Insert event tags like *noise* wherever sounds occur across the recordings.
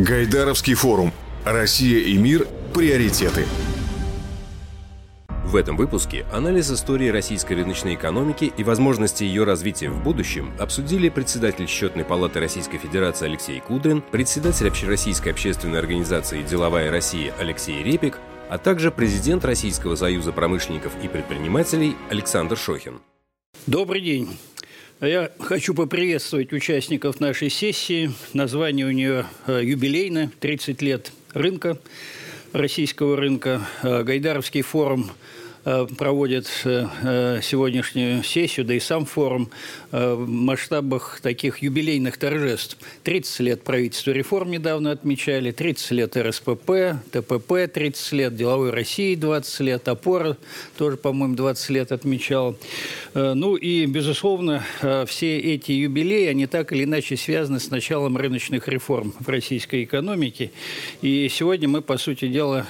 Гайдаровский форум. Россия и мир. Приоритеты. В этом выпуске анализ истории российской рыночной экономики и возможности ее развития в будущем обсудили председатель Счетной палаты Российской Федерации Алексей Кудрин, председатель Общероссийской общественной организации «Деловая Россия» Алексей Репик, а также президент Российского союза промышленников и предпринимателей Александр Шохин. Добрый день. Я хочу поприветствовать участников нашей сессии. Название у нее э, юбилейное, 30 лет рынка, российского рынка. Э, Гайдаровский форум Э, проводит сегодняшнюю сессию, да и сам форум в масштабах таких юбилейных торжеств. 30 лет правительства реформ недавно отмечали, 30 лет РСПП, ТПП 30 лет, Деловой России 20 лет, Опора тоже, по-моему, 20 лет отмечал. Ну и, безусловно, все эти юбилеи, они так или иначе связаны с началом рыночных реформ в российской экономике. И сегодня мы, по сути дела,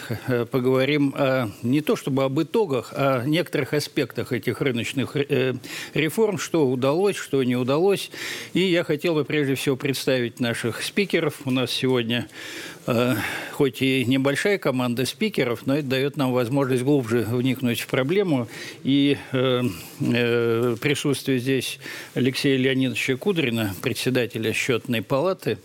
поговорим о, не то чтобы об итогах, итогах, о некоторых аспектах этих рыночных э, реформ, что удалось, что не удалось. И я хотел бы прежде всего представить наших спикеров. У нас сегодня Э, хоть и небольшая команда спикеров, но это дает нам возможность глубже вникнуть в проблему. И э, э, присутствие здесь Алексея Леонидовича Кудрина, председателя счетной палаты,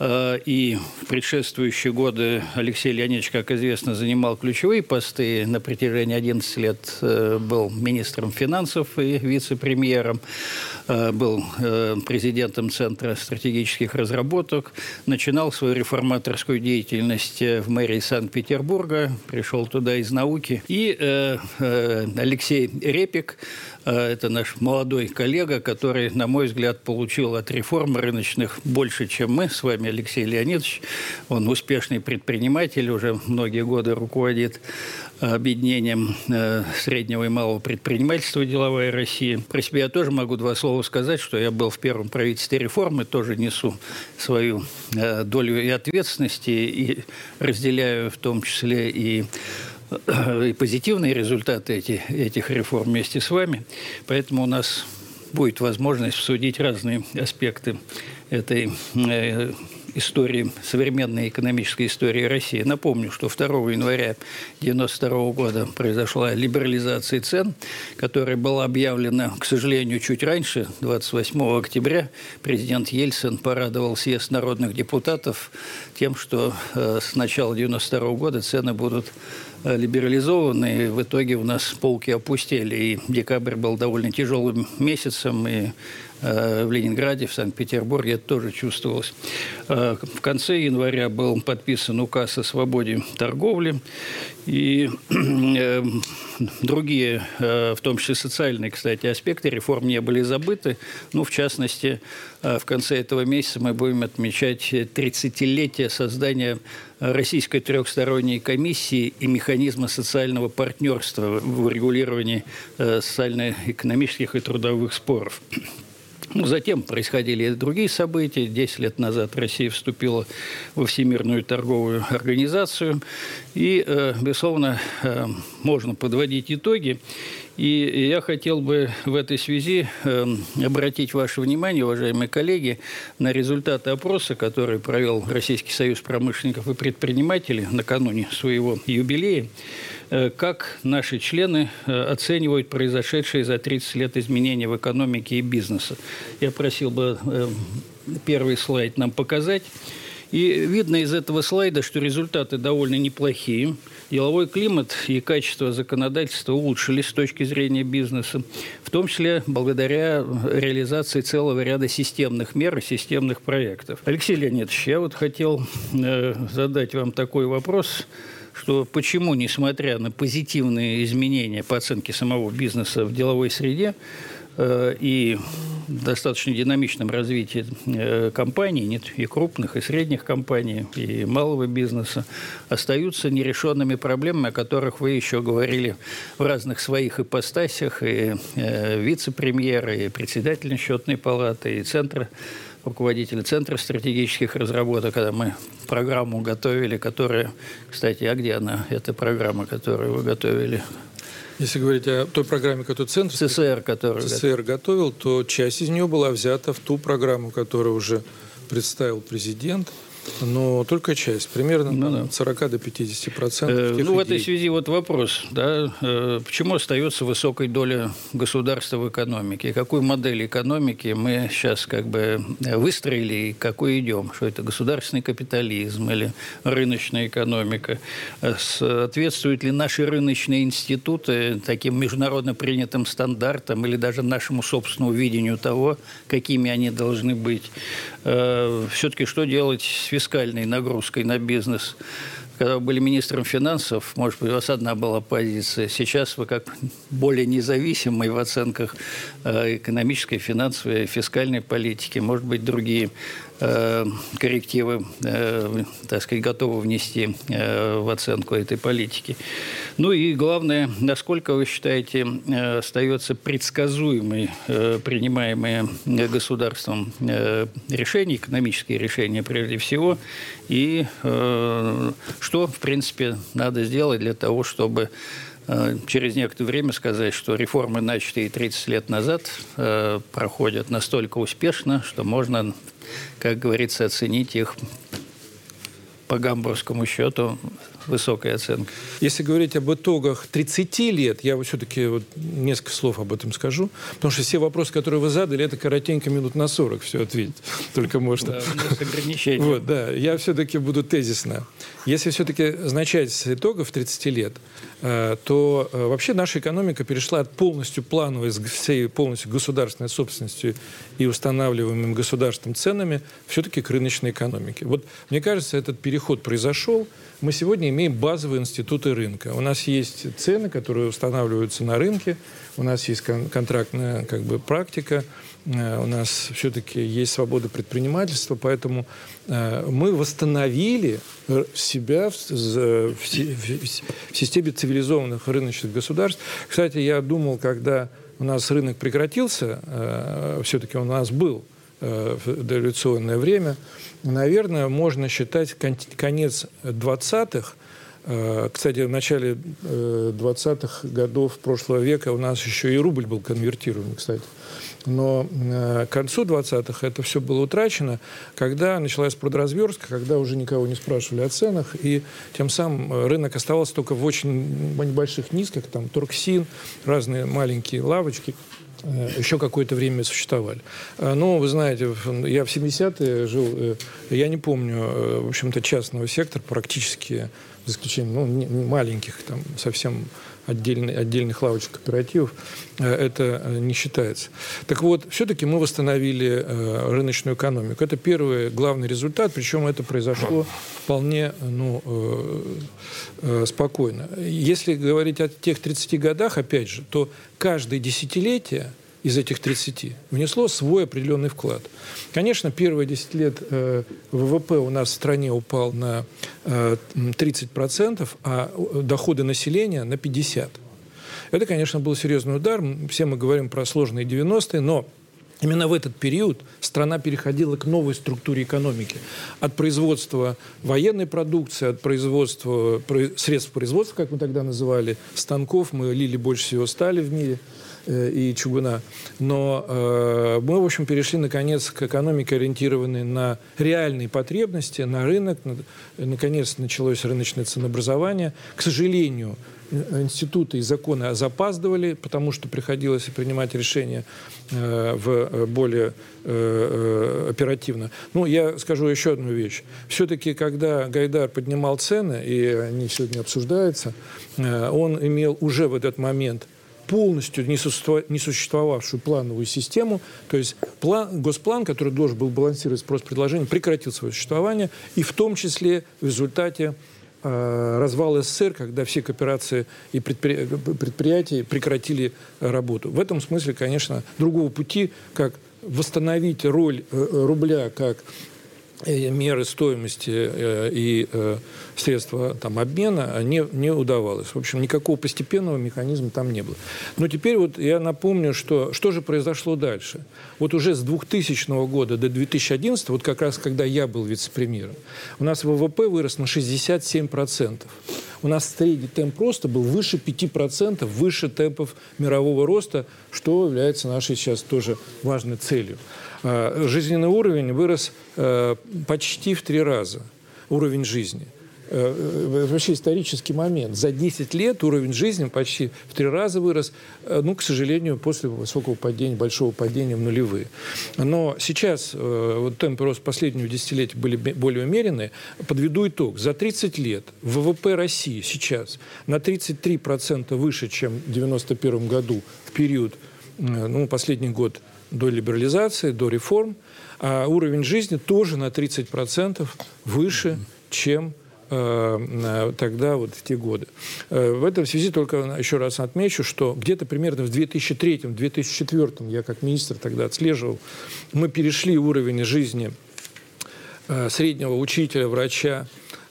и в предшествующие годы Алексей Леонидович, как известно, занимал ключевые посты. На протяжении 11 лет э, был министром финансов и вице-премьером, э, был э, президентом Центра стратегических разработок, начинал свою реформаторскую деятельность э, в мэрии Санкт-Петербурга, пришел туда из науки. И э, э, Алексей Репик, э, это наш молодой коллега, который, на мой взгляд, получил от реформ рыночных больше, чем мы с вами, Алексей Леонидович. Он успешный предприниматель, уже многие годы руководит объединением э, среднего и малого предпринимательства «Деловая Россия». Про себя я тоже могу два слова сказать, что я был в первом правительстве реформы, тоже несу свою долю и ответственности, и разделяю в том числе и и позитивные результаты эти, этих реформ вместе с вами. Поэтому у нас будет возможность обсудить разные аспекты этой истории, современной экономической истории России. Напомню, что 2 января 1992 года произошла либерализация цен, которая была объявлена, к сожалению, чуть раньше, 28 октября. Президент Ельцин порадовал съезд народных депутатов тем, что э, с начала 1992 года цены будут э, либерализованы, и в итоге у нас полки опустили. И декабрь был довольно тяжелым месяцем, и в Ленинграде, в Санкт-Петербурге это тоже чувствовалось. Э, в конце января был подписан указ о свободе торговли, и э, другие, в том числе социальные, кстати, аспекты реформ не были забыты. Ну, в частности, в конце этого месяца мы будем отмечать 30-летие создания Российской трехсторонней комиссии и механизма социального партнерства в урегулировании социально-экономических и трудовых споров. Затем происходили и другие события. Десять лет назад Россия вступила во Всемирную торговую организацию. И, э, безусловно, э, можно подводить итоги. И я хотел бы в этой связи э, обратить ваше внимание, уважаемые коллеги, на результаты опроса, который провел Российский союз промышленников и предпринимателей накануне своего юбилея. Э, как наши члены э, оценивают произошедшие за 30 лет изменения в экономике и бизнесе. Я просил бы э, первый слайд нам показать. И видно из этого слайда, что результаты довольно неплохие. Деловой климат и качество законодательства улучшились с точки зрения бизнеса, в том числе благодаря реализации целого ряда системных мер и системных проектов. Алексей Леонидович, я вот хотел задать вам такой вопрос – что почему, несмотря на позитивные изменения по оценке самого бизнеса в деловой среде э, и достаточно динамичном развитии э, компаний, нет, и крупных, и средних компаний, и малого бизнеса, остаются нерешенными проблемами, о которых вы еще говорили в разных своих ипостасях, и э, вице-премьер, и председатель счетной палаты, и центра руководителя Центра стратегических разработок, когда мы программу готовили, которая, кстати, а где она, эта программа, которую вы готовили? Если говорить о той программе, которую Центр ЦСР, который ЦСР готовил, то часть из нее была взята в ту программу, которую уже представил президент. Но только часть, примерно ну, да. от 40 до 50 процентов. Э, ну, в этой связи вот вопрос, да, э, почему остается высокая доля государства в экономике? Какую модель экономики мы сейчас как бы выстроили и какой идем? Что это государственный капитализм или рыночная экономика? Э, соответствуют ли наши рыночные институты таким международно принятым стандартам или даже нашему собственному видению того, какими они должны быть? Э, Все-таки что делать с фискальной нагрузкой на бизнес? Когда вы были министром финансов, может быть, у вас одна была позиция. Сейчас вы как более независимый в оценках э, экономической, финансовой, фискальной политики, может быть, другие Э, коррективы, э, так сказать, готовы внести в оценку этой политики. Ну и главное, насколько вы считаете, остается предсказуемой принимаемые государством решения, экономические решения прежде всего, и что, в принципе, надо сделать для того, чтобы через некоторое время сказать, что реформы, начатые 30 лет назад, проходят настолько успешно, что можно как говорится, оценить их по гамбургскому счету высокая оценка. Если говорить об итогах 30 лет, я вот все-таки вот несколько слов об этом скажу, потому что все вопросы, которые вы задали, это коротенько минут на 40 все ответить. *laughs* Только можно. Да, у нас ограничения. Вот, да, я все-таки буду тезисно. Если все-таки начать с итогов 30 лет, э, то э, вообще наша экономика перешла от полностью плановой, всей полностью государственной собственностью и устанавливаемым государством ценами все-таки к рыночной экономике. Вот мне кажется, этот переход произошел, мы сегодня имеем базовые институты рынка. У нас есть цены, которые устанавливаются на рынке, у нас есть кон- контрактная как бы, практика, э, у нас все-таки есть свобода предпринимательства, поэтому э, мы восстановили себя в, в, в, в системе цивилизованных рыночных государств. Кстати, я думал, когда у нас рынок прекратился, э, все-таки у нас был в дореволюционное время, наверное, можно считать конец 20-х. Э, кстати, в начале 20-х э, годов прошлого века у нас еще и рубль был конвертирован, кстати. Но э, к концу 20-х это все было утрачено, когда началась продразверстка, когда уже никого не спрашивали о ценах, и тем самым рынок оставался только в очень небольших низких, там Торксин, разные маленькие лавочки – Э, еще какое-то время существовали. Э, но, вы знаете, я в 70-е жил, э, я не помню, в общем-то, частного сектора практически, за исключением ну, маленьких, там, совсем отдельных, отдельных лавочек кооперативов, это не считается. Так вот, все-таки мы восстановили рыночную экономику. Это первый главный результат, причем это произошло вполне ну, спокойно. Если говорить о тех 30 годах, опять же, то каждое десятилетие из этих 30 внесло свой определенный вклад. Конечно, первые 10 лет э, ВВП у нас в стране упал на э, 30%, а доходы населения на 50%. Это, конечно, был серьезный удар. Все мы говорим про сложные 90-е, но Именно в этот период страна переходила к новой структуре экономики. От производства военной продукции, от производства средств производства, как мы тогда называли, станков, мы лили больше всего стали в мире э, и чугуна. Но э, мы, в общем, перешли, наконец, к экономике, ориентированной на реальные потребности, на рынок. Наконец, началось рыночное ценообразование. К сожалению, институты и законы запаздывали, потому что приходилось принимать решения э, в э, более э, оперативно. Ну, я скажу еще одну вещь. Все-таки, когда Гайдар поднимал цены, и они сегодня обсуждаются, он имел уже в этот момент полностью не существовавшую плановую систему, то есть план, госплан, который должен был балансировать спрос-предложение, прекратил свое существование, и в том числе в результате Э, развал СССР, когда все кооперации и предпри... предприятия прекратили работу. В этом смысле, конечно, другого пути, как восстановить роль э, рубля как Э, меры стоимости э, и э, средства там, обмена не, не удавалось. В общем, никакого постепенного механизма там не было. Но теперь вот я напомню, что, что же произошло дальше. Вот уже с 2000 года до 2011, вот как раз когда я был вице-премьером, у нас ВВП вырос на 67%. У нас средний темп роста был выше 5%, выше темпов мирового роста, что является нашей сейчас тоже важной целью. А, жизненный уровень вырос э, почти в три раза, уровень жизни. Э, э, вообще исторический момент. За 10 лет уровень жизни почти в три раза вырос, э, ну, к сожалению, после высокого падения, большого падения в нулевые. Но сейчас вот темпы роста последнего десятилетия были более умеренные. Подведу итог. За 30 лет ВВП России сейчас на 33% выше, чем в 1991 году в период, ну, последний год до либерализации, до реформ, а уровень жизни тоже на 30% выше, чем тогда, вот в те годы. Э, в этом связи только еще раз отмечу, что где-то примерно в 2003-2004, я как министр тогда отслеживал, мы перешли уровень жизни э, среднего учителя, врача,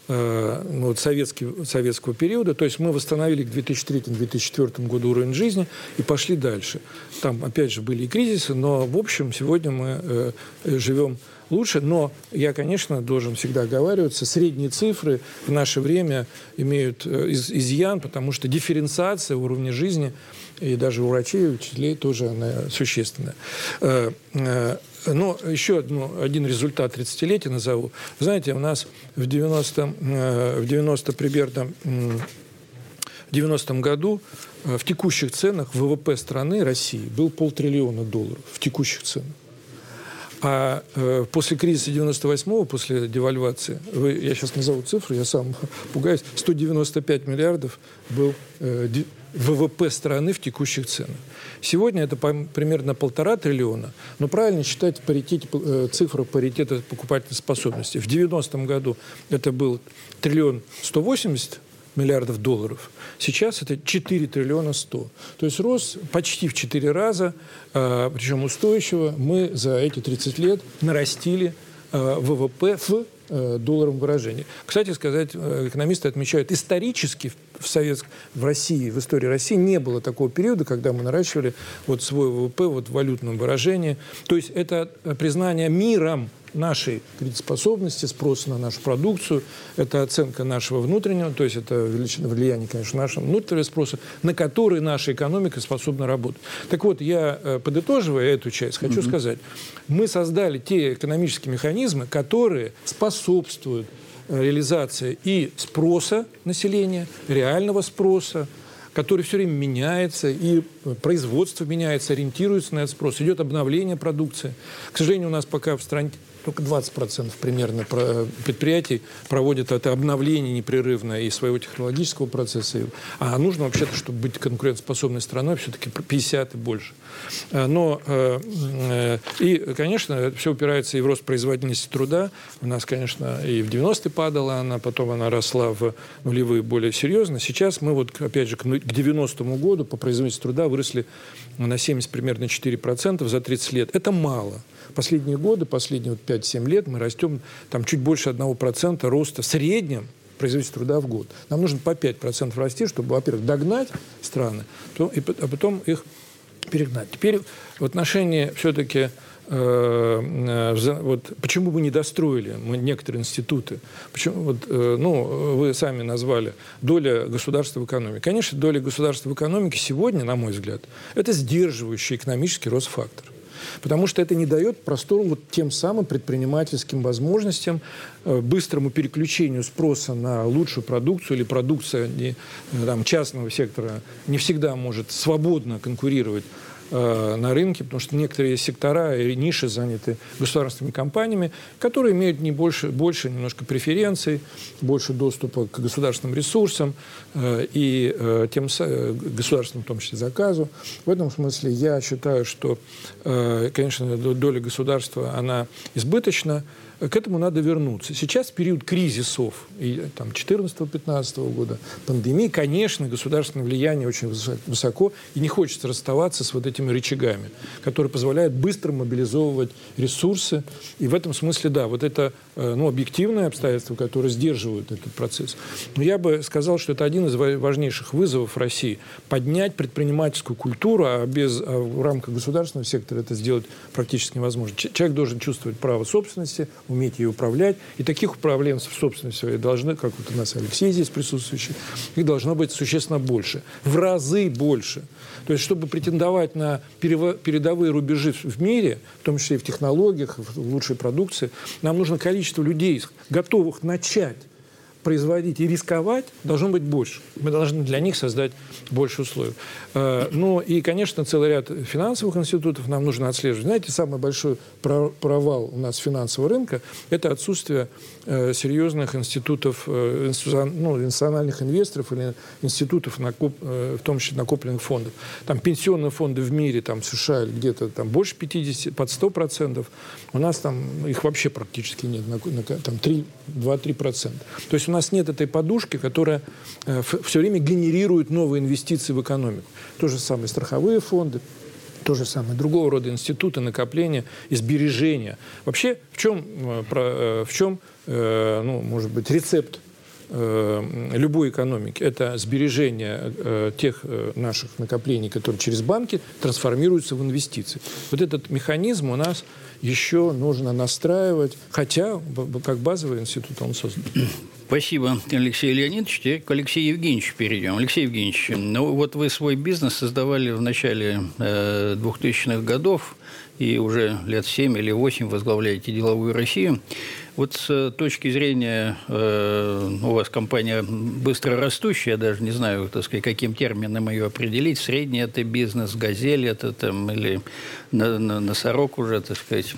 ну, вот советский, советского периода. То есть мы восстановили к 2003-2004 году уровень жизни и пошли дальше. Там, опять же, были и кризисы, но, в общем, сегодня мы э, живем лучше. Но я, конечно, должен всегда оговариваться, средние цифры в наше время имеют э, из, изъян, потому что дифференциация уровня жизни и даже у врачей и учителей тоже она существенная. Э, э, но еще одну, один результат 30-летия назову. Знаете, у нас в 90, в 90 примерно в 90-м году в текущих ценах ВВП страны России был полтриллиона долларов в текущих ценах. А э, после кризиса 98-го, после девальвации, вы, я сейчас назову цифру, я сам *laughs* пугаюсь, 195 миллиардов был э, ВВП страны в текущих ценах. Сегодня это по, примерно полтора триллиона, но правильно считать паритет, э, цифру паритета покупательной способности. В 90-м году это был триллион 180 миллиардов долларов. Сейчас это 4 триллиона 100. То есть рост почти в 4 раза, а, причем устойчиво. Мы за эти 30 лет нарастили а, ВВП в э, долларовом выражении. Кстати сказать, э, экономисты отмечают, исторически в, Совет, в России, в истории России не было такого периода, когда мы наращивали вот свой ВВП вот в валютном выражении. То есть это признание миром нашей кредитоспособности, спроса на нашу продукцию, это оценка нашего внутреннего, то есть это величина влияния, конечно, нашего внутреннего спроса, на который наша экономика способна работать. Так вот, я, э, подытоживая эту часть, хочу mm-hmm. сказать, мы создали те экономические механизмы, которые способствуют э, реализации и спроса населения, реального спроса, который все время меняется, и производство меняется, ориентируется на этот спрос, идет обновление продукции. К сожалению, у нас пока в стране только 20% примерно предприятий проводят это обновление непрерывное и своего технологического процесса. А нужно вообще-то, чтобы быть конкурентоспособной страной, все-таки 50 и больше. А, но э, э, и, конечно, все упирается и в рост производительности труда. У нас, конечно, и в 90-е падала она, потом она росла в нулевые более серьезно. Сейчас мы вот, опять же, к 90-му году по производительности труда выросли на 70 примерно 4% за 30 лет. Это мало. Последние годы, последние вот 5-7 лет мы растем там чуть больше 1% роста в среднем производительности труда в год. Нам нужно по 5% расти, чтобы, во-первых, догнать страны, то, и, а потом их перегнать. Теперь в отношении все-таки э, э, вот почему мы не достроили мы некоторые институты? Почему, вот, э, ну, вы сами назвали доля государства в экономике. Конечно, доля государства в экономике сегодня, на мой взгляд, это сдерживающий экономический рост фактор потому что это не дает простору вот тем самым предпринимательским возможностям, э, быстрому переключению спроса на лучшую продукцию или продукция там, частного сектора не всегда может свободно конкурировать на рынке, потому что некоторые сектора и ниши заняты государственными компаниями, которые имеют не больше, больше немножко преференций, больше доступа к государственным ресурсам э, и э, тем государственным, в том числе, заказу. В этом смысле я считаю, что, конечно, доля государства, она избыточна, к этому надо вернуться. Сейчас период кризисов, и, там, 14-15 года, пандемии, конечно, государственное влияние очень высоко, и не хочется расставаться с вот этими рычагами, которые позволяют быстро мобилизовывать ресурсы. И в этом смысле, да, вот это э, ну, объективное обстоятельство, которое сдерживают этот процесс. Но я бы сказал, что это один из важнейших вызовов России. Поднять предпринимательскую культуру, а без а в рамках государственного сектора это сделать практически невозможно. Человек должен чувствовать право собственности, уметь ей управлять. И таких управленцев собственности своей должны, как вот у нас Алексей здесь присутствующий, их должно быть существенно больше. В разы больше. То есть, чтобы претендовать на передовые рубежи в мире, в том числе и в технологиях, в лучшей продукции, нам нужно количество людей, готовых начать производить и рисковать должно быть больше. Мы должны для них создать больше условий. Э, ну и, конечно, целый ряд финансовых институтов нам нужно отслеживать. Знаете, самый большой провал у нас финансового рынка – это отсутствие э, серьезных институтов, э, ну, национальных инвесторов или институтов, в том числе накопленных фондов. Там пенсионные фонды в мире, там США где-то там больше 50, под 100 процентов. У нас там их вообще практически нет, там 2-3 процента. То есть у нас нет этой подушки, которая э, все время генерирует новые инвестиции в экономику. То же самое страховые фонды, то же самое другого рода институты накопления и сбережения. Вообще, в чем, э, э, в чем ну, может быть, рецепт любой экономики. Это сбережение тех наших накоплений, которые через банки трансформируются в инвестиции. Вот этот механизм у нас еще нужно настраивать, хотя как базовый институт он создан. Спасибо, Алексей Леонидович. Теперь к Алексею Евгеньевичу перейдем. Алексей Евгеньевич, ну вот вы свой бизнес создавали в начале э, 2000-х годов и уже лет 7 или 8 возглавляете деловую Россию. Вот с точки зрения, э, у вас компания быстро растущая, даже не знаю, так сказать, каким термином ее определить, средний это бизнес, газель это там, или на, на, носорог уже, так сказать.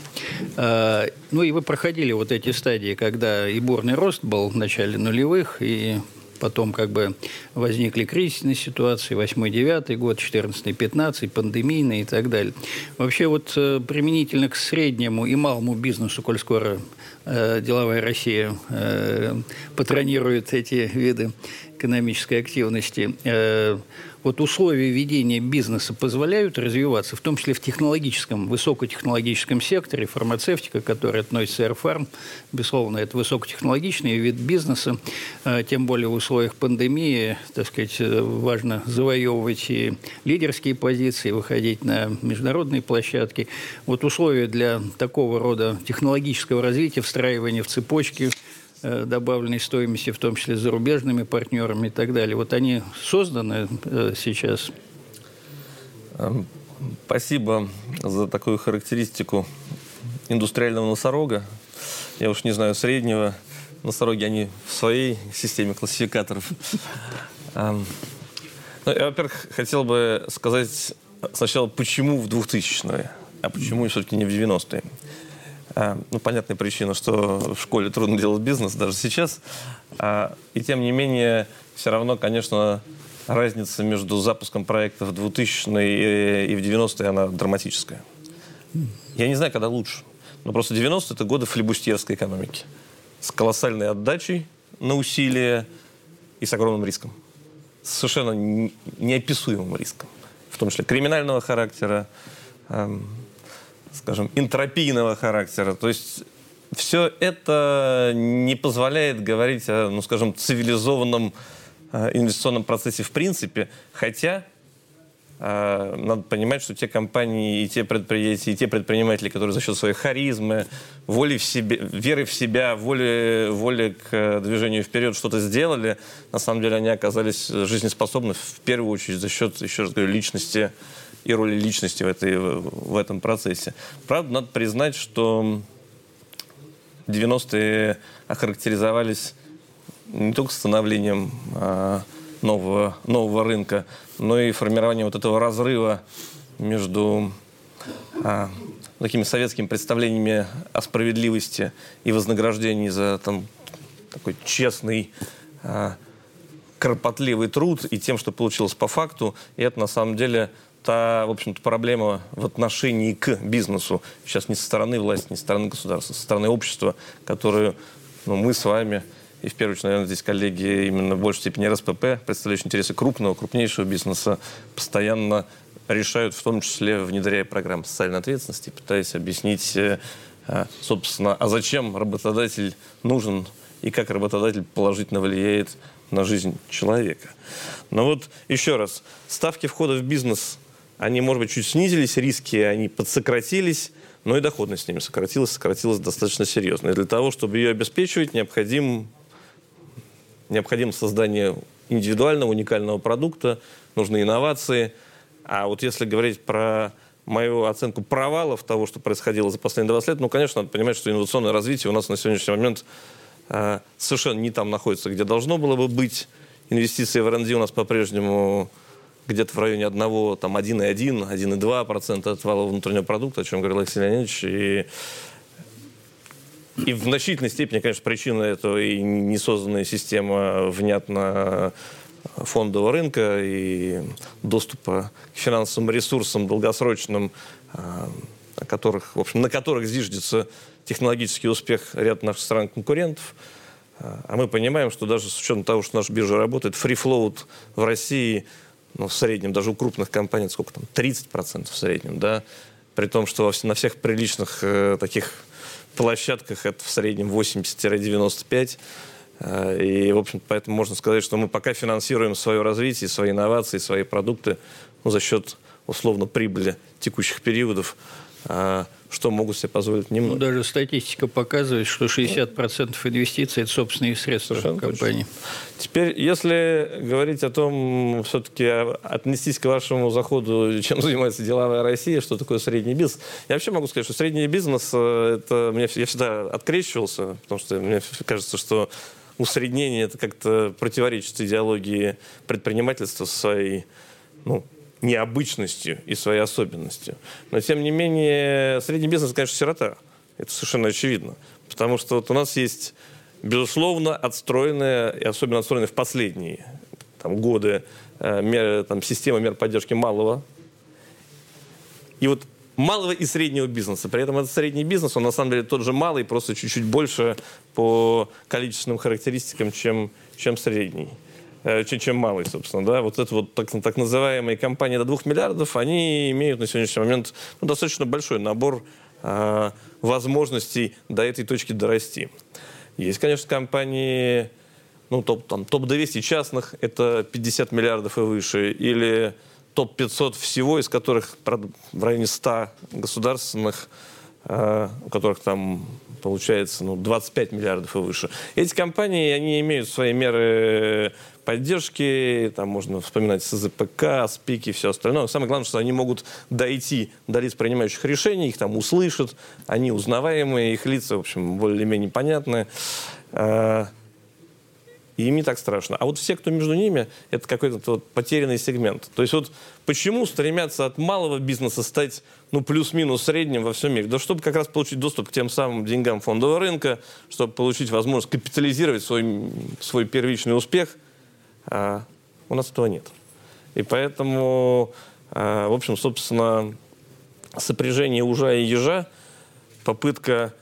Э, ну и вы проходили вот эти стадии, когда и бурный рост был в начале нулевых, и Потом как бы возникли кризисные ситуации, 8-9 год, 14-15, пандемийные и так далее. Вообще вот э, применительно к среднему и малому бизнесу, коль скоро э, деловая Россия э, патронирует эти виды экономической активности, э, вот условия ведения бизнеса позволяют развиваться, в том числе в технологическом, высокотехнологическом секторе, фармацевтика, которая относится к Airfarm, безусловно, это высокотехнологичный вид бизнеса, э, тем более в условиях пандемии, так сказать, э, важно завоевывать и лидерские позиции, выходить на международные площадки. Вот условия для такого рода технологического развития, встраивания в цепочки – добавленной стоимости, в том числе зарубежными партнерами и так далее. Вот они созданы э, сейчас? Эм, спасибо за такую характеристику индустриального носорога. Я уж не знаю, среднего. Носороги, они в своей системе классификаторов. Эм, ну, я, во-первых, хотел бы сказать сначала, почему в 2000-е, а почему все-таки не в 90-е. А, ну, понятная причина, что в школе трудно делать бизнес даже сейчас. А, и тем не менее, все равно, конечно, разница между запуском проекта в 2000-е и в 90-е, она драматическая. Я не знаю, когда лучше. Но просто 90-е – это годы флебустьерской экономики. С колоссальной отдачей на усилия и с огромным риском. Совершенно неописуемым риском. В том числе криминального характера, скажем, энтропийного характера. То есть все это не позволяет говорить о, ну, скажем, цивилизованном э, инвестиционном процессе в принципе, хотя э, надо понимать, что те компании и те предприятия, и те предприниматели, которые за счет своей харизмы, воли в себе, веры в себя, воли, воли к движению вперед что-то сделали, на самом деле они оказались жизнеспособны в первую очередь за счет, еще раз говорю, личности и роли личности в, этой, в этом процессе. Правда, надо признать, что 90-е охарактеризовались не только становлением а, нового, нового рынка, но и формированием вот этого разрыва между а, такими советскими представлениями о справедливости и вознаграждении за там, такой честный, а, кропотливый труд и тем, что получилось по факту. И это на самом деле та, в общем-то, проблема в отношении к бизнесу. Сейчас не со стороны власти, не со стороны государства, со стороны общества, которую ну, мы с вами, и в первую очередь, наверное, здесь коллеги именно в большей степени РСПП, представляющие интересы крупного, крупнейшего бизнеса, постоянно решают, в том числе внедряя программы социальной ответственности, пытаясь объяснить, э, а, собственно, а зачем работодатель нужен и как работодатель положительно влияет на жизнь человека. Но вот еще раз, ставки входа в бизнес они, может быть, чуть снизились, риски они подсократились, но и доходность с ними сократилась, сократилась достаточно серьезно. И для того, чтобы ее обеспечивать, необходим, необходимо создание индивидуального, уникального продукта, нужны инновации. А вот если говорить про мою оценку провалов того, что происходило за последние 20 лет, ну, конечно, надо понимать, что инновационное развитие у нас на сегодняшний момент э, совершенно не там находится, где должно было бы быть. Инвестиции в R&D у нас по-прежнему где-то в районе 1, там 1,1, 1,2% от валового внутреннего продукта, о чем говорил Алексей Леонидович. И, и в значительной степени, конечно, причина этого и не созданная система внятно фондового рынка и доступа к финансовым ресурсам долгосрочным, а, на которых, в общем, на которых зиждется технологический успех ряда наших стран-конкурентов. А мы понимаем, что даже с учетом того, что наша биржа работает, float в России – ну, в среднем, даже у крупных компаний, сколько там, 30% в среднем, да, при том, что на всех приличных э, таких площадках это в среднем 80-95%. Э, и, в общем, поэтому можно сказать, что мы пока финансируем свое развитие, свои инновации, свои продукты ну, за счет, условно, прибыли текущих периодов. Э, что могут себе позволить немного. Ну, даже статистика показывает, что 60% инвестиций – это собственные средства Совершенно компании. Точно. Теперь, если говорить о том, все-таки отнестись к вашему заходу, *laughs* чем занимается деловая Россия, что такое средний бизнес, я вообще могу сказать, что средний бизнес, э, это мне, я всегда открещивался, потому что мне кажется, что усреднение это как-то противоречит идеологии предпринимательства своей ну, необычностью и своей особенностью. Но, тем не менее, средний бизнес, конечно, сирота. Это совершенно очевидно. Потому что вот у нас есть, безусловно, отстроенная, и особенно отстроенная в последние там, годы, э, мер, там, система мер поддержки малого. И вот малого и среднего бизнеса. При этом этот средний бизнес, он на самом деле тот же малый, просто чуть-чуть больше по количественным характеристикам, чем, чем средний. Э, чем, чем малый, собственно, да, вот это вот так, так называемые компании до 2 миллиардов, они имеют на сегодняшний момент ну, достаточно большой набор э, возможностей до этой точки дорасти. Есть, конечно, компании, ну, топ, там, топ-200 частных, это 50 миллиардов и выше, или топ-500 всего, из которых в районе 100 государственных, э, у которых там получается ну, 25 миллиардов и выше. Эти компании, они имеют свои меры поддержки, там можно вспоминать СЗПК, СПИК и все остальное. Самое главное, что они могут дойти до лиц принимающих решений, их там услышат, они узнаваемые, их лица, в общем, более-менее понятны. А, и им не так страшно. А вот все, кто между ними, это какой-то вот потерянный сегмент. То есть вот почему стремятся от малого бизнеса стать ну, плюс-минус средним во всем мире? Да чтобы как раз получить доступ к тем самым деньгам фондового рынка, чтобы получить возможность капитализировать свой, свой первичный успех – а у нас этого нет. И поэтому, а, в общем, собственно, сопряжение ужа и ежа, попытка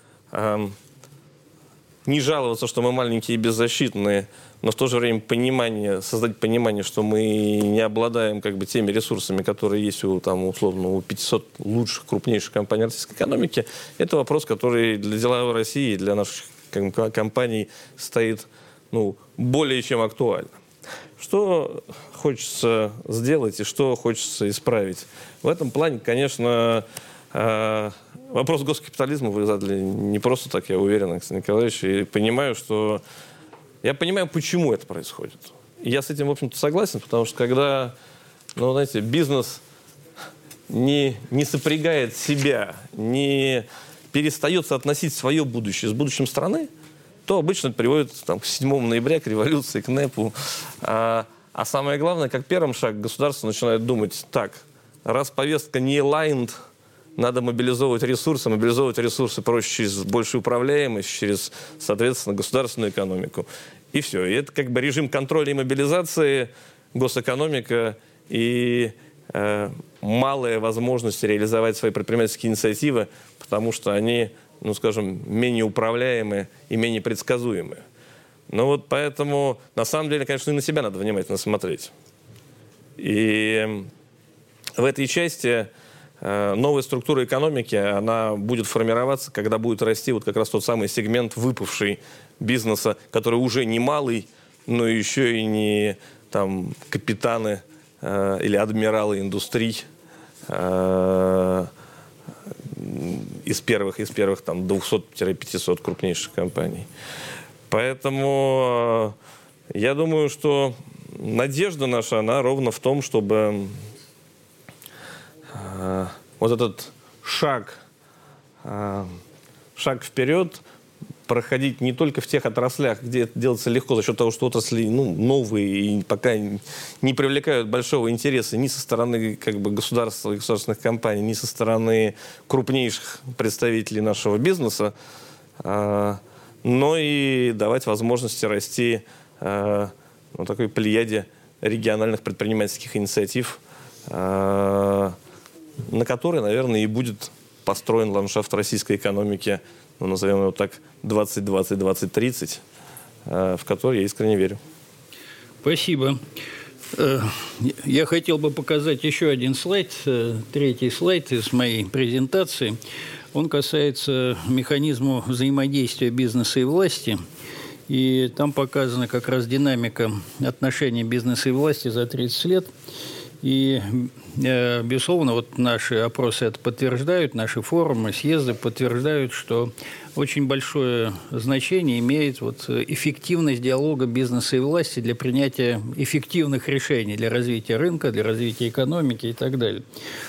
не жаловаться, что мы маленькие и беззащитные, но в то же время понимание, создать понимание, что мы не обладаем как бы теми ресурсами, которые есть у, там, условно, у 500 лучших, крупнейших компаний российской экономики, это вопрос, который для деловой России для наших компаний стоит ну, более чем актуально. Что хочется сделать и что хочется исправить? В этом плане, конечно, э, вопрос госкапитализма вы задали не просто так, я уверен, Александр Николаевич, и понимаю, что... Я понимаю, почему это происходит. Я с этим, в общем-то, согласен, потому что когда, ну, знаете, бизнес не, не сопрягает себя, не перестает соотносить свое будущее с будущим страны, то обычно это приводит там, к 7 ноября, к революции, к НЭПу. А, а самое главное, как первым шаг государство начинает думать, так, раз повестка не aligned, надо мобилизовывать ресурсы. Мобилизовывать ресурсы проще через большую управляемость, через, соответственно, государственную экономику. И все. И это как бы режим контроля и мобилизации, госэкономика и э, малая возможность реализовать свои предпринимательские инициативы, потому что они ну, скажем, менее управляемые и менее предсказуемые. Ну вот поэтому, на самом деле, конечно, и на себя надо внимательно смотреть. И в этой части э, новая структура экономики, она будет формироваться, когда будет расти вот как раз тот самый сегмент выпавший бизнеса, который уже не малый, но еще и не там капитаны э, или адмиралы индустрий, из первых, из первых там 200-500 крупнейших компаний. Поэтому я думаю, что надежда наша, она ровно в том, чтобы э, вот этот шаг, э, шаг вперед проходить не только в тех отраслях, где это делается легко за счет того, что отрасли ну, новые и пока не привлекают большого интереса ни со стороны как бы, государства и государственных компаний, ни со стороны крупнейших представителей нашего бизнеса, э, но и давать возможности расти э, ну, такой плеяде региональных предпринимательских инициатив, э, на которой, наверное, и будет построен ландшафт российской экономики, ну, назовем его так, 2020-2030, э, в который я искренне верю. Спасибо. Э, я хотел бы показать еще один слайд, третий слайд из моей презентации. Он касается механизма взаимодействия бизнеса и власти – и там показана как раз динамика отношений бизнеса и власти за 30 лет. И, э, безусловно, вот наши опросы это подтверждают, наши форумы, съезды подтверждают, что очень большое значение имеет вот эффективность диалога бизнеса и власти для принятия эффективных решений для развития рынка, для развития экономики и так далее.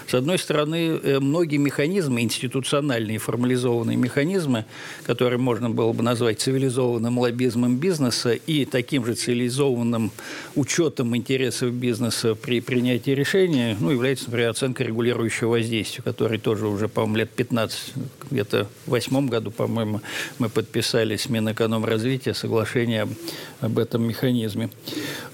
С одной стороны, э, многие механизмы, институциональные формализованные механизмы, которые можно было бы назвать цивилизованным лоббизмом бизнеса и таким же цивилизованным учетом интересов бизнеса при принятии решения, ну, является, например, оценка регулирующего воздействия, который тоже уже, по-моему, лет 15, где-то в восьмом году, по-моему, по-моему, мы подписали с Минэкономразвития соглашение об, этом механизме.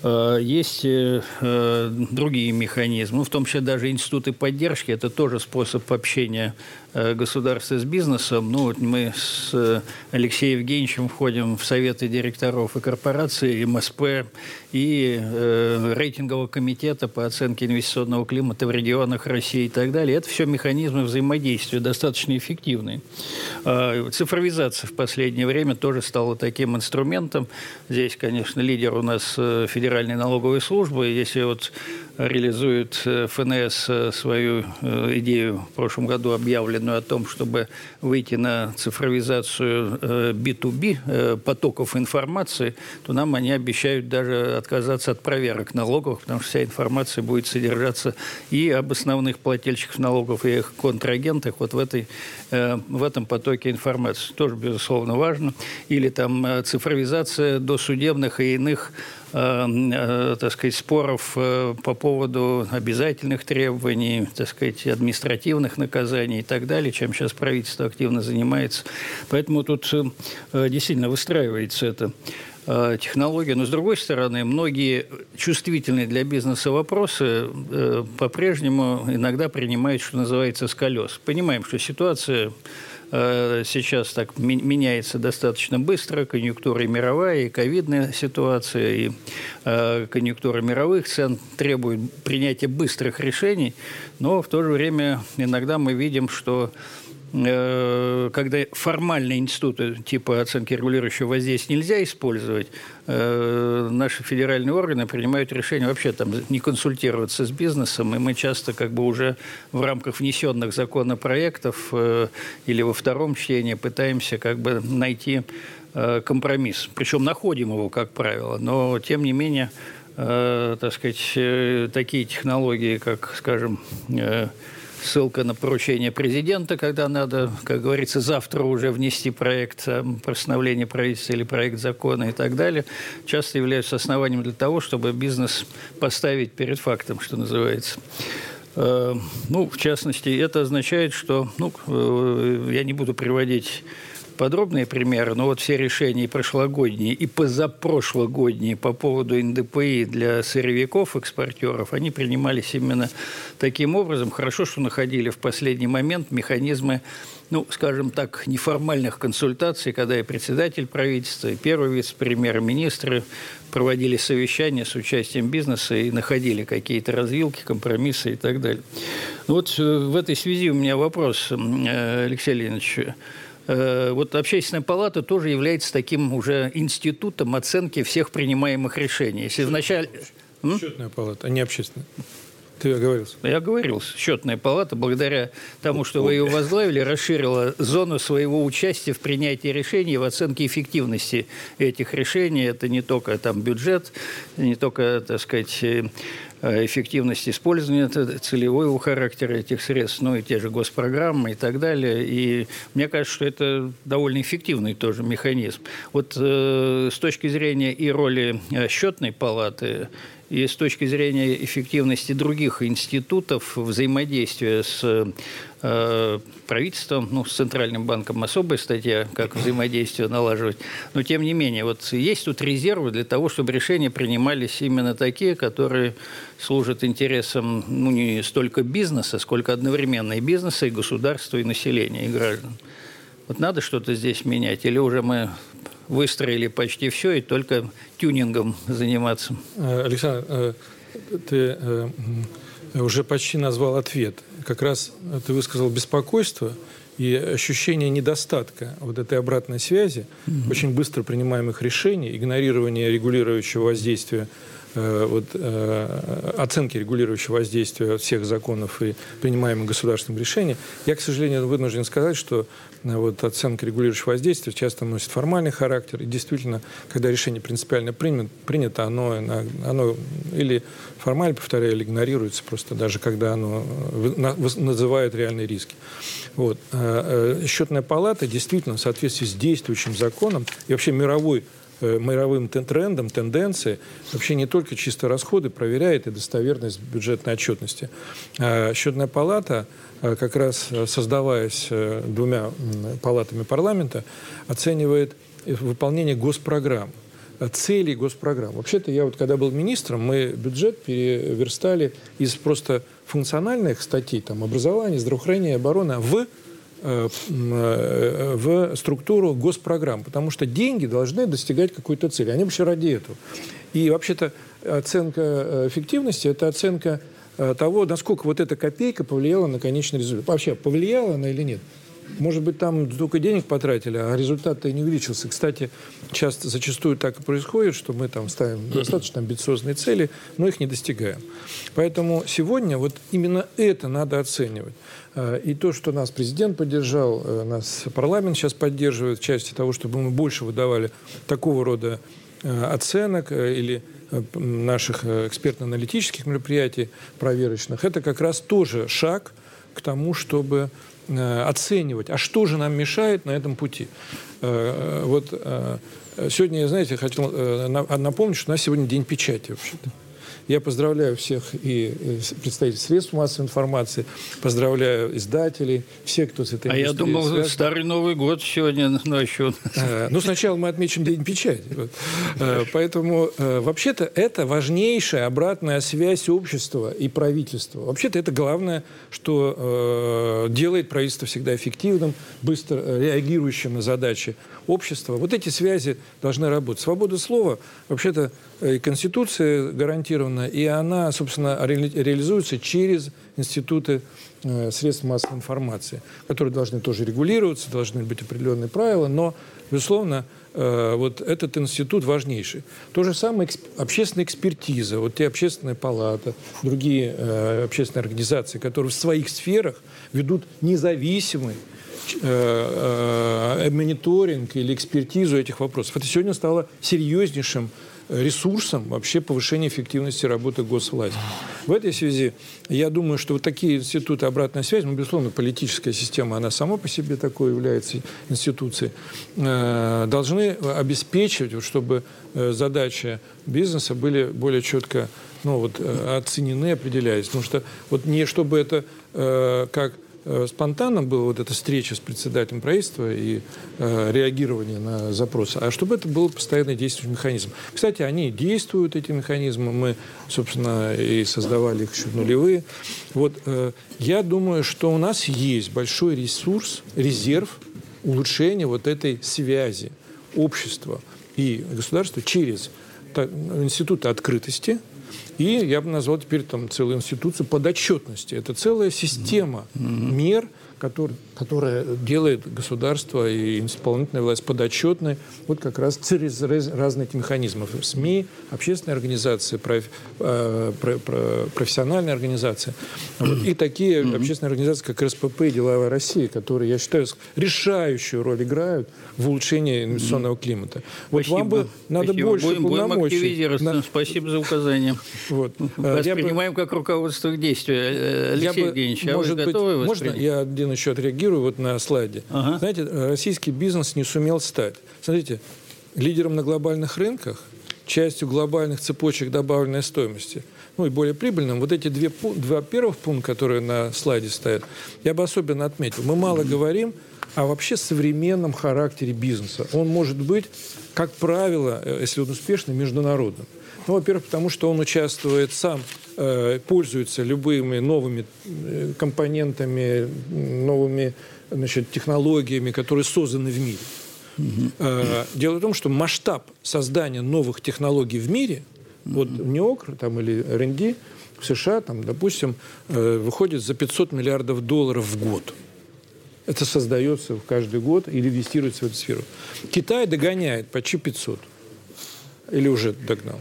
А, есть э, э, другие механизмы, ну, в том числе даже институты поддержки, это тоже способ общения Э, государства с бизнесом. Ну, вот мы с Алексеем Евгеньевичем входим в советы директоров и корпораций, МСП, и э, рейтингового комитета по оценке инвестиционного климата в регионах России и так далее. Это все механизмы взаимодействия достаточно эффективные. Э, цифровизация в последнее время тоже стала таким инструментом. Здесь, конечно, лидер у нас э, Федеральной налоговой службы. Если вот реализует э, ФНС свою идею в прошлом году объявлен намеренную о том, чтобы выйти на цифровизацию B2B э, э, потоков информации, то нам они обещают даже отказаться от проверок налогов, потому что вся информация будет содержаться и об основных плательщиках налогов, и их контрагентах вот в, этой, э, в этом потоке информации. Тоже, безусловно, важно. Или там цифровизация досудебных и иных Э, э, так сказать, споров э, по поводу обязательных требований, так сказать, административных наказаний и так далее, чем сейчас правительство активно занимается. Поэтому тут действительно выстраивается это технология. Но, с другой стороны, многие чувствительные для бизнеса вопросы по-прежнему иногда принимают, что называется, с колес. Понимаем, что ситуация Э, сейчас так меняется достаточно быстро, конъюнктура и мировая, и ковидная ситуация, и э, конъюнктура мировых цен требует принятия быстрых решений, но в то же время иногда мы видим, что Э, когда формальные институты типа оценки регулирующего воздействия нельзя использовать, э, наши федеральные органы принимают решение вообще там не консультироваться с бизнесом, и мы часто как бы уже в рамках внесенных законопроектов э, или во втором чтении пытаемся как бы найти компромисс. Причем находим его, как правило, но тем не менее, так сказать, такие технологии, как, скажем, ссылка на поручение президента, когда надо, как говорится, завтра уже внести проект постановления правительства или проект закона и так далее, часто являются основанием для того, чтобы бизнес поставить перед фактом, что называется. Э, ну, в частности, это означает, что, ну, э, я не буду приводить подробные примеры, но вот все решения прошлогодние, и позапрошлогодние по поводу НДПИ для сырьевиков, экспортеров, они принимались именно таким образом. Хорошо, что находили в последний момент механизмы ну, скажем так, неформальных консультаций, когда и председатель правительства, и первый вице-премьер-министры проводили совещания с участием бизнеса и находили какие-то развилки, компромиссы и так далее. Ну, вот э, в этой связи у меня вопрос, э, Алексей Леонидович. Э, вот общественная палата тоже является таким уже институтом оценки всех принимаемых решений. Если вначале... Счетная палата, а не общественная. Ты оговорился. Я оговорился. Счетная палата, благодаря тому, что вы ее возглавили, расширила зону своего участия в принятии решений, в оценке эффективности этих решений. Это не только там бюджет, не только, так сказать, э, эффективность использования целевого характера этих средств, ну и те же госпрограммы и так далее. И мне кажется, что это довольно эффективный тоже механизм. Вот э, с точки зрения и роли э, счетной палаты, и с точки зрения эффективности других институтов взаимодействия с э, правительством, ну, с Центральным банком особая статья, как взаимодействие налаживать. Но, тем не менее, вот есть тут резервы для того, чтобы решения принимались именно такие, которые служат интересам ну, не столько бизнеса, сколько одновременно и бизнеса, и государства, и населения, и граждан. Вот надо что-то здесь менять? Или уже мы выстроили почти все и только тюнингом заниматься. Э, Александр, э, ты э, уже почти назвал ответ. Как раз ты высказал беспокойство и ощущение недостатка вот этой обратной связи, mm-hmm. очень быстро принимаемых решений, игнорирование регулирующего воздействия вот, э, оценки регулирующего воздействия всех законов и принимаемых государственных решений, я, к сожалению, вынужден сказать, что э, вот, оценка регулирующего воздействия часто носит формальный характер. И действительно, когда решение принципиально принято, принято оно, оно или формально, повторяю, или игнорируется просто, даже когда оно называет реальные риски. Вот. Счетная палата действительно в соответствии с действующим законом и вообще мировой Э, мировым трендам, тенденции, вообще не только чисто расходы проверяет и достоверность бюджетной отчетности. А счетная палата, э, как раз э, создаваясь двумя палатами парламента, оценивает выполнение госпрограмм целей госпрограмм. Вообще-то я вот когда был министром, мы бюджет переверстали из просто функциональных статей, там, образование, здравоохранение, оборона, в Э, э, в структуру госпрограмм, потому что деньги должны достигать какой-то цели. Они вообще ради этого. И вообще-то оценка э, эффективности – это оценка того, насколько вот эта копейка повлияла на конечный результат. Вообще, повлияла она или нет? Может быть, там только денег потратили, а результат-то и не увеличился. Кстати, часто, зачастую так и происходит, что мы там ставим *clears throat* достаточно амбициозные цели, но их не достигаем. Поэтому сегодня вот именно это надо оценивать. Э, и то, что нас президент поддержал, э, нас парламент сейчас поддерживает в части того, чтобы мы больше выдавали такого рода э, оценок или наших экспертно-аналитических мероприятий проверочных, это как раз тоже шаг к тому, чтобы оценивать, а что же нам мешает на этом пути. Вот сегодня, знаете, хотел напомнить, что у нас сегодня день печати вообще-то. Я поздравляю всех и э, представителей средств массовой информации, поздравляю издателей, все, кто с этой А я думал, связан. Старый Новый год сегодня *laughs* ночью. А, ну, сначала мы отмечим День печати. Вот. А, поэтому, а, вообще-то, это важнейшая обратная связь общества и правительства. Вообще-то, это главное, что делает правительство всегда эффективным, быстро реагирующим на задачи общества. Вот эти связи должны работать. Свобода слова, вообще-то, и Конституция гарантирована, и она, собственно, ре реализуется через институты э, средств массовой информации, которые должны тоже регулироваться, должны быть определенные правила, но, безусловно, э, вот этот институт важнейший. То же самое эксп общественная экспертиза, вот те общественные палаты, другие э, общественные организации, которые в своих сферах ведут независимый э, э, мониторинг или экспертизу этих вопросов. Это сегодня стало серьезнейшим ресурсом вообще повышения эффективности работы госвласти. В этой связи я думаю, что вот такие институты обратной связи, ну, безусловно, политическая система, она сама по себе такой является институцией, э, должны обеспечивать, чтобы э, задачи бизнеса были более четко ну, вот, э, оценены, определялись. Потому что вот не чтобы это как Э, спонтанно была вот эта встреча с председателем правительства и э, реагирование на запросы, а чтобы это был постоянный действующий механизм. Кстати, они действуют, эти механизмы. Мы, собственно, и создавали их еще в нулевые. Вот э, я думаю, что у нас есть большой ресурс, резерв улучшения вот этой связи общества и государства через институты открытости – и я бы назвал теперь там целую институцию подотчетности. Это целая система mm-hmm. мер, который, которое делает государство и исполнительная власть подотчетной вот как раз через разные эти механизмы. СМИ, общественные организации, проф, э, профессиональные организации. Вот. И такие общественные организации, как РСПП и Деловая Россия, которые, я считаю, решающую роль играют в улучшении инвестиционного климата. Вот Спасибо. вам бы надо Спасибо. больше будем, полномочий. Будем на... Спасибо за указание. *laughs* Вот. Воспринимаем бы... как руководство к действию. Э, Алексей я Евгеньевич, а может вы готовы быть, Можно я один еще отреагирую вот на слайде? Ага. Знаете, российский бизнес не сумел стать. Смотрите, лидером на глобальных рынках, частью глобальных цепочек добавленной стоимости – ну и более прибыльным. Вот эти две, два первых пункта, которые на слайде стоят, я бы особенно отметил. Мы мало говорим о вообще современном характере бизнеса. Он может быть, как правило, э, если он успешный, международным. Ну, во-первых, потому что он участвует сам, э, пользуется любыми новыми э, компонентами, новыми значит, технологиями, которые созданы в мире. Угу. Дело в том, что масштаб создания новых технологий в мире вот НИОКР там, или РНД в США, там, допустим, выходит за 500 миллиардов долларов в год. Это создается каждый год или инвестируется в эту сферу. Китай догоняет почти 500. Или уже догнал.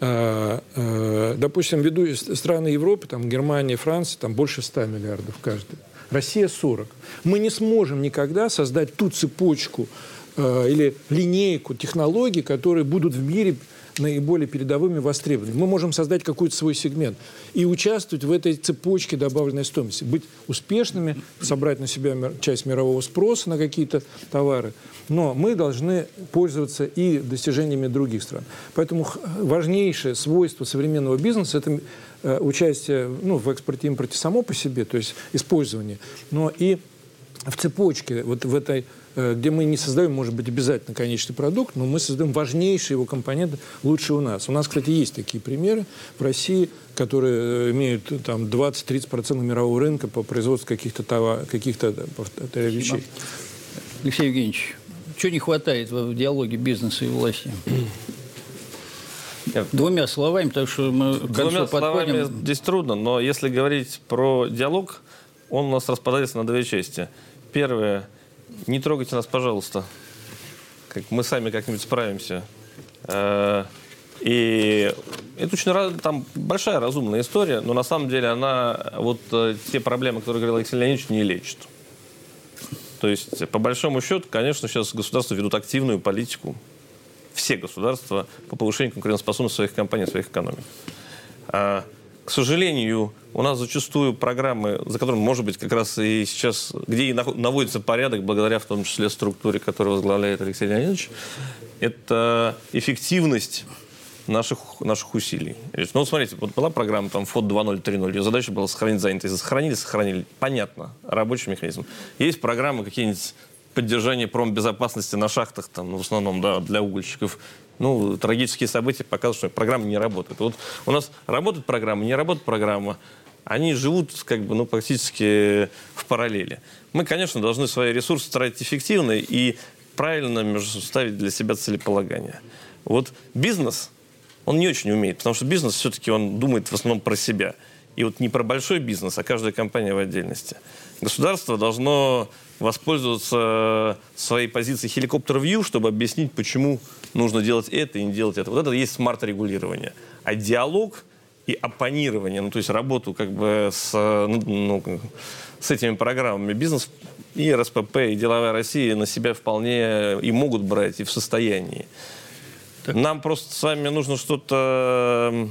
А, а, допустим, ввиду страны Европы, там, Германия, Франция, там больше 100 миллиардов каждый. Россия 40. Мы не сможем никогда создать ту цепочку э, или линейку технологий, которые будут в мире наиболее передовыми, востребованными. Мы можем создать какой-то свой сегмент и участвовать в этой цепочке добавленной стоимости, быть успешными, собрать на себя часть мирового спроса на какие-то товары. Но мы должны пользоваться и достижениями других стран. Поэтому важнейшее свойство современного бизнеса – это э, участие ну, в экспорте-импорте само по себе, то есть использование, но и в цепочке, вот в этой где мы не создаем, может быть, обязательно конечный продукт, но мы создаем важнейшие его компоненты лучше у нас. У нас, кстати, есть такие примеры в России, которые э, имеют там 20-30% мирового рынка по производству каких-то товар, каких-то вещей. Алексей Евгеньевич, чего не хватает в диалоге бизнеса и власти? Двумя словами, потому что мы Двумя словами здесь трудно, но если говорить про диалог, он у нас распадается на две части. Первое – не трогайте нас, пожалуйста. Как мы сами как-нибудь справимся. Э, и это очень там большая разумная история, но на самом деле она вот э, те проблемы, которые говорил Алексей Леонидович, не лечит. То есть, по большому счету, конечно, сейчас государства ведут активную политику, все государства, по повышению конкурентоспособности своих компаний, своих экономик. К сожалению, у нас зачастую программы, за которыми, может быть, как раз и сейчас, где и наводится порядок, благодаря в том числе структуре, которую возглавляет Алексей Леонидович, это эффективность наших, наших усилий. Ну, смотрите, вот была программа там ФОД 2.0, ее задача была сохранить занятость. Сохранили, сохранили. Понятно, рабочий механизм. Есть программы какие-нибудь поддержания промбезопасности на шахтах, там, ну, в основном, да, для угольщиков ну, трагические события показывают, что программа не работает. Вот у нас работает программа, не работает программа. Они живут как бы, ну, практически в параллели. Мы, конечно, должны свои ресурсы тратить эффективно и правильно ставить для себя целеполагание. Вот бизнес, он не очень умеет, потому что бизнес все-таки он думает в основном про себя. И вот не про большой бизнес, а каждая компания в отдельности. Государство должно воспользоваться своей позицией хеликоптер-вью, чтобы объяснить, почему нужно делать это и не делать это. Вот это и есть смарт-регулирование. А диалог и оппонирование, ну, то есть работу как бы с, ну, ну, с этими программами бизнес и РСПП, и Деловая Россия на себя вполне и могут брать, и в состоянии. Так. Нам просто с вами нужно что-то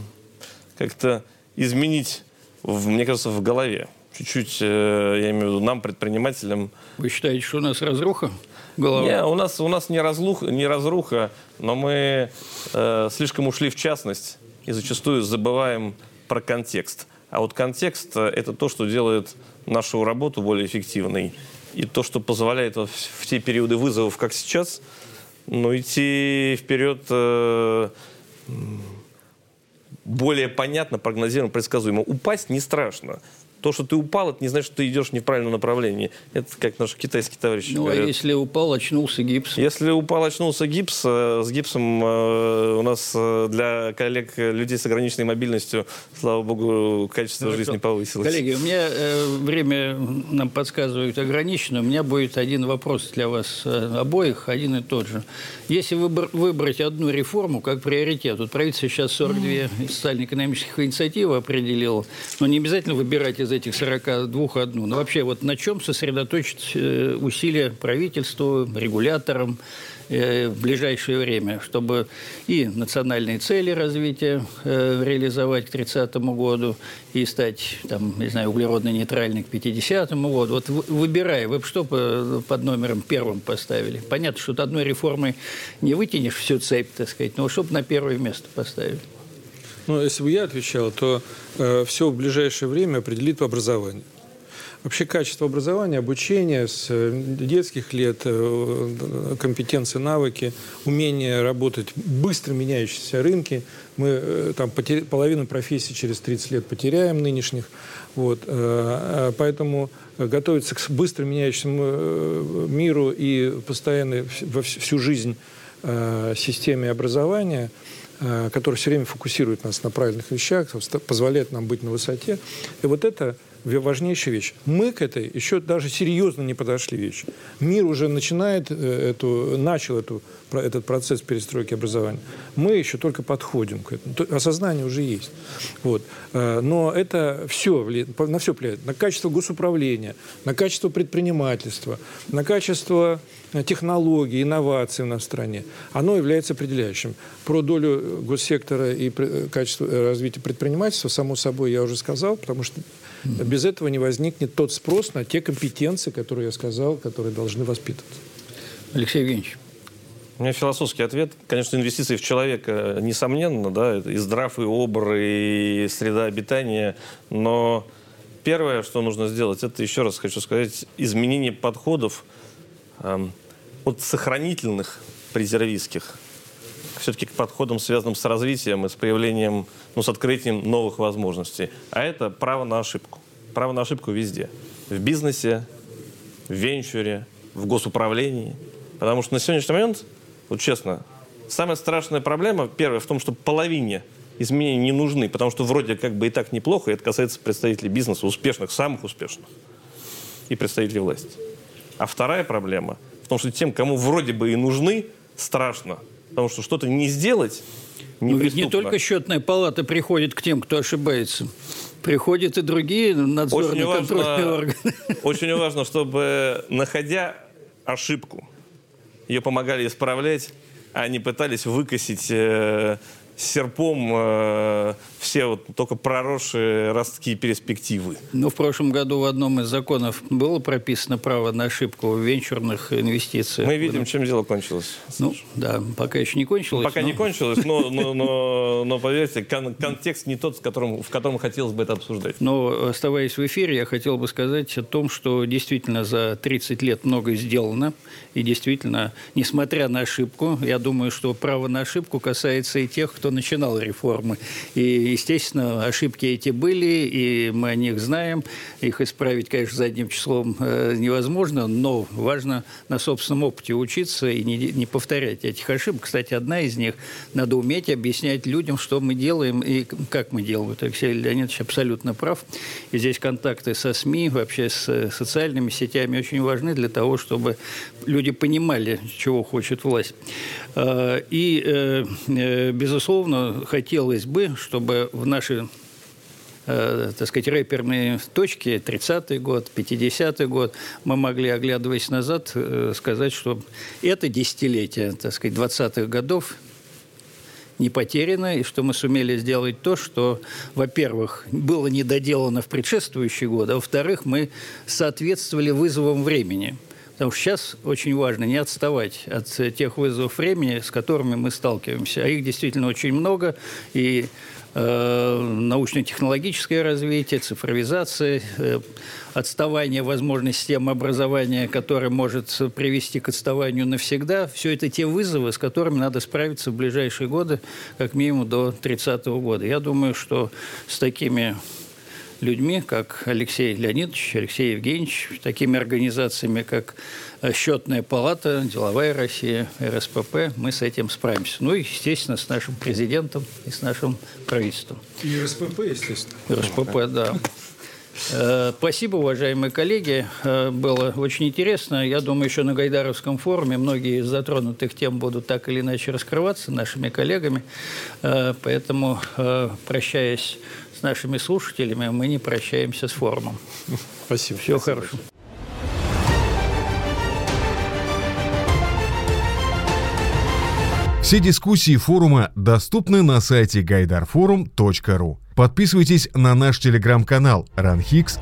как-то изменить, в, мне кажется, в голове чуть-чуть, э, я имею в виду, нам, предпринимателям... Вы считаете, что у нас разруха? Голова? Не, у нас, у нас не, разлух, не разруха, но мы э, слишком ушли в частность и зачастую забываем про контекст. А вот контекст э, – это то, что делает нашу работу более эффективной. И то, что позволяет в, в те периоды вызовов, как сейчас, ну, идти вперед э, более понятно, прогнозируемо, предсказуемо. Упасть не страшно. То, что ты упал, это не значит, что ты идешь не в правильном направлении. Это как наши китайские товарищи Ну, а говорят. если упал, очнулся гипс? Если упал, очнулся гипс, э, с гипсом э, у нас э, для коллег, людей с ограниченной мобильностью, слава богу, качество Хорошо. жизни повысилось. Коллеги, у меня время нам подсказывают ограничено. У меня будет один вопрос для вас обоих, один и тот же. Если выбор- выбрать одну реформу как приоритет, вот правительство сейчас 42 социально-экономических инициативы определило, но не обязательно выбирать из этих 42 одну. Но вообще вот на чем сосредоточить э, усилия правительству, регуляторам, э, в ближайшее время, чтобы и национальные цели развития э, реализовать к 30 году, и стать, там, не знаю, углеродно-нейтральной к 50 году. Вот вы- выбирая, вы бы что под номером первым поставили? Понятно, что одной реформой не вытянешь всю цепь, так сказать, но чтобы на первое место поставили. Ну, если бы я отвечал, то все в ближайшее время определит образование. Вообще качество образования, обучения с э, детских лет, э, компетенции, навыки, умение работать в быстро меняющиеся рынки. Мы э, там потер- половину профессий через 30 лет потеряем нынешних. Вот, э, э, поэтому готовиться к быстро меняющемуся э, миру и постоянно вс- во вс- всю жизнь э, системе образования – э, который все время фокусирует нас на правильных вещах, позволяет нам быть на высоте. И вот это важнейшая вещь. Мы к этой еще даже серьезно не подошли вещи. Мир уже начинает э, эту, начал эту, этот процесс перестройки образования. Мы еще только подходим к этому. То- Осознание уже есть. Вот. Э, Но это все, на все влияет. На качество госуправления, на качество предпринимательства, на качество э, технологий, инноваций в стране. Оно является определяющим. Про долю госсектора и качество развития предпринимательства, само собой, я уже сказал, потому что без этого не возникнет тот спрос на те компетенции, которые я сказал, которые должны воспитываться. Алексей Евгеньевич. У меня философский ответ. Конечно, инвестиции в человека, несомненно, да, и здравый обр, и среда обитания, но первое, что нужно сделать, это, еще раз хочу сказать, изменение подходов эм, от сохранительных презервистских все-таки к подходам, связанным с развитием и с появлением, ну, с открытием новых возможностей. А это право на ошибку. Право на ошибку везде. В бизнесе, в венчуре, в госуправлении. Потому что на сегодняшний момент, вот честно, самая страшная проблема, первая, в том, что половине изменений не нужны, потому что вроде как бы и так неплохо, и это касается представителей бизнеса, успешных, самых успешных, и представителей власти. А вторая проблема в том, что тем, кому вроде бы и нужны, страшно. Потому что что-то не сделать Ну, ведь не только счетная палата приходит к тем, кто ошибается. Приходят и другие надзорные контрольные органы. *laughs* очень важно, чтобы, находя ошибку, ее помогали исправлять, а не пытались выкосить э, серпом э, все вот только проросшие ростки перспективы. Но в прошлом году в одном из законов было прописано право на ошибку в венчурных инвестициях. Мы видим, чем дело кончилось. Ну, да, пока еще не кончилось. Пока но- не кончилось, но, но, *laughs* но, но поверьте, кон- контекст не тот, с которым, в котором хотелось бы это обсуждать. Но, оставаясь в эфире, я хотел бы сказать о том, что действительно за 30 лет многое сделано. И действительно, несмотря на ошибку, я думаю, что право на ошибку касается и тех, кто начинал реформы. И, естественно, ошибки эти были, и мы о них знаем. Их исправить, конечно, задним числом э, невозможно, но важно на собственном опыте учиться и не, не повторять этих ошибок. Кстати, одна из них – надо уметь объяснять людям, что мы делаем и как мы делаем. Вот Алексей Леонидович абсолютно прав. И здесь контакты со СМИ, вообще с э, социальными сетями очень важны для того, чтобы люди понимали, чего хочет власть. Э, И, э, э, безусловно, хотелось бы, чтобы в наши э, так сказать, рэперные точки, 30-й год, 50-й год, мы могли, оглядываясь назад, э, сказать, что это десятилетие, так сказать, 20-х годов не потеряно, и что мы сумели сделать то, что, во-первых, было недоделано в предшествующие годы, а во-вторых, мы соответствовали вызовам времени. Потому что сейчас очень важно не отставать от э, тех вызовов времени, с которыми мы сталкиваемся. А их действительно очень много. И э, научно-технологическое развитие, цифровизация, э, отставание возможной системы образования, которое может привести к отставанию навсегда. Все это те вызовы, с которыми надо справиться в ближайшие годы, как минимум до 30 года. Я думаю, что с такими людьми, как Алексей Леонидович, Алексей Евгеньевич, такими организациями, как Счетная палата, Деловая Россия, РСПП, мы с этим справимся. Ну и, естественно, с нашим президентом и с нашим правительством. И РСПП, естественно. РСПП, да. Э, спасибо, уважаемые коллеги. Э, было очень интересно. Я думаю, еще на Гайдаровском форуме многие из затронутых тем будут так или иначе раскрываться нашими коллегами. Э, поэтому, прощаясь с нашими слушателями, мы не прощаемся с форумом. Спасибо. Всего хорошего. Все дискуссии форума доступны на сайте гайдарфорум.ру. Подписывайтесь на наш телеграм-канал «Ранхикс